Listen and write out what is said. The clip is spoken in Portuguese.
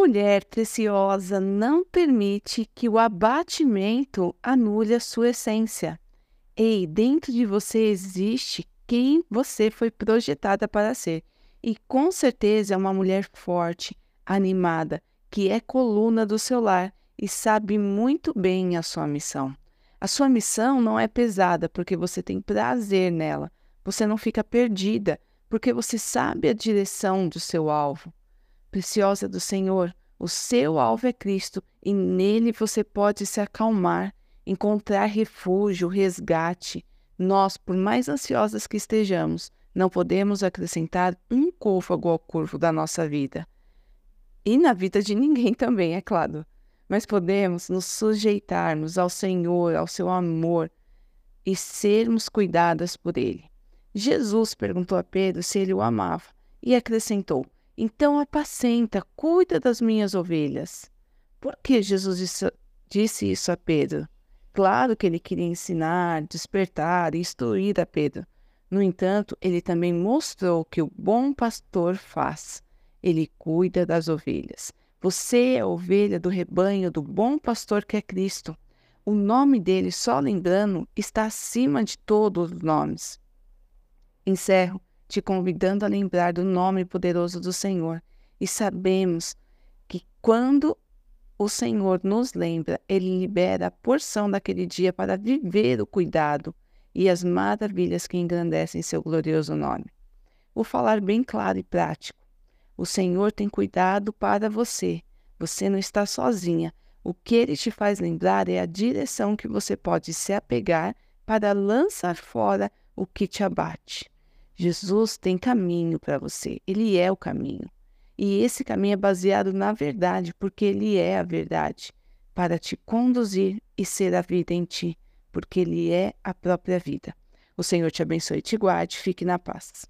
Mulher preciosa, não permite que o abatimento anule a sua essência. Ei, dentro de você existe quem você foi projetada para ser. E com certeza é uma mulher forte, animada, que é coluna do seu lar e sabe muito bem a sua missão. A sua missão não é pesada porque você tem prazer nela. Você não fica perdida porque você sabe a direção do seu alvo. Preciosa do Senhor, o seu alvo é Cristo e nele você pode se acalmar, encontrar refúgio, resgate. Nós, por mais ansiosas que estejamos, não podemos acrescentar um côvago ao curvo da nossa vida. E na vida de ninguém também, é claro. Mas podemos nos sujeitarmos ao Senhor, ao seu amor e sermos cuidadas por Ele. Jesus perguntou a Pedro se ele o amava e acrescentou: Então apacenta, cuida das minhas ovelhas. Por que Jesus disse isso a Pedro? Claro que ele queria ensinar, despertar instruir a Pedro. No entanto, ele também mostrou que o bom pastor faz. Ele cuida das ovelhas. Você é a ovelha do rebanho do bom pastor que é Cristo. O nome dele, só lembrando, está acima de todos os nomes. Encerro te convidando a lembrar do nome poderoso do Senhor. E sabemos que quando o Senhor nos lembra, Ele libera a porção daquele dia para viver o cuidado e as maravilhas que engrandecem seu glorioso nome. Vou falar bem claro e prático. O Senhor tem cuidado para você. Você não está sozinha. O que ele te faz lembrar é a direção que você pode se apegar para lançar fora o que te abate. Jesus tem caminho para você, ele é o caminho. E esse caminho é baseado na verdade, porque ele é a verdade, para te conduzir e ser a vida em ti, porque ele é a própria vida. O Senhor te abençoe e te guarde, fique na paz.